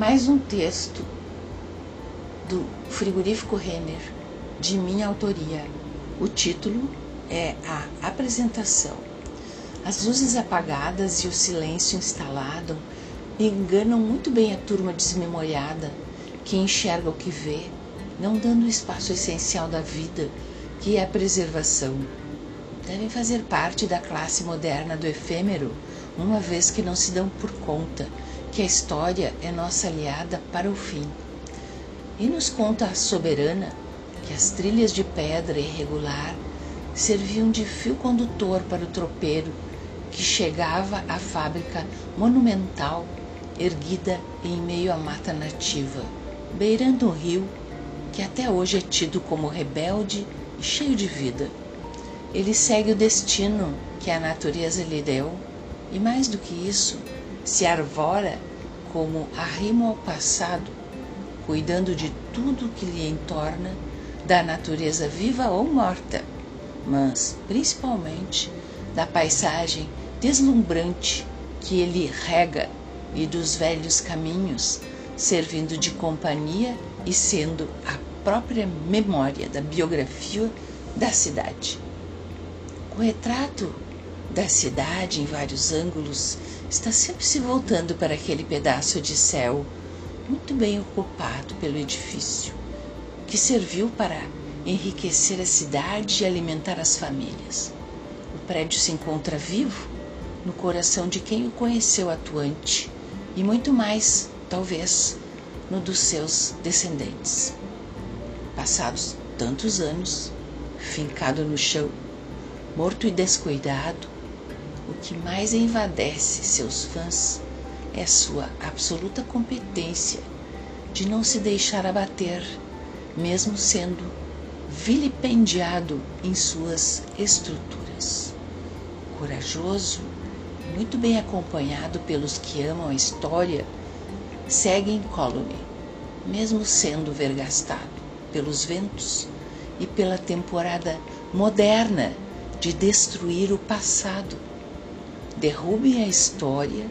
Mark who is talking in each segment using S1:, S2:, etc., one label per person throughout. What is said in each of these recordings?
S1: mais um texto do Frigorífico Renner, de minha autoria. O título é A Apresentação. As luzes apagadas e o silêncio instalado enganam muito bem a turma desmemoriada que enxerga o que vê, não dando o espaço essencial da vida, que é a preservação. Devem fazer parte da classe moderna do efêmero, uma vez que não se dão por conta que a história é nossa aliada para o fim. E nos conta a soberana que as trilhas de pedra irregular serviam de fio condutor para o tropeiro que chegava à fábrica monumental erguida em meio à mata nativa, beirando um rio que até hoje é tido como rebelde e cheio de vida. Ele segue o destino que a natureza lhe deu e, mais do que isso, se arvora como arrimo ao passado, cuidando de tudo que lhe entorna, da natureza viva ou morta, mas principalmente da paisagem deslumbrante que ele rega e dos velhos caminhos, servindo de companhia e sendo a própria memória da biografia da cidade. O retrato da cidade em vários ângulos está sempre se voltando para aquele pedaço de céu muito bem ocupado pelo edifício, que serviu para enriquecer a cidade e alimentar as famílias. O prédio se encontra vivo no coração de quem o conheceu atuante e muito mais, talvez, no dos seus descendentes. Passados tantos anos, fincado no chão, morto e descuidado, o que mais envadece seus fãs é sua absoluta competência de não se deixar abater, mesmo sendo vilipendiado em suas estruturas. Corajoso muito bem acompanhado pelos que amam a história, segue incólume, mesmo sendo vergastado pelos ventos e pela temporada moderna de destruir o passado. Derrubem a história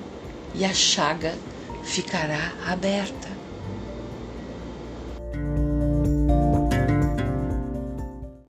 S1: e a chaga ficará aberta.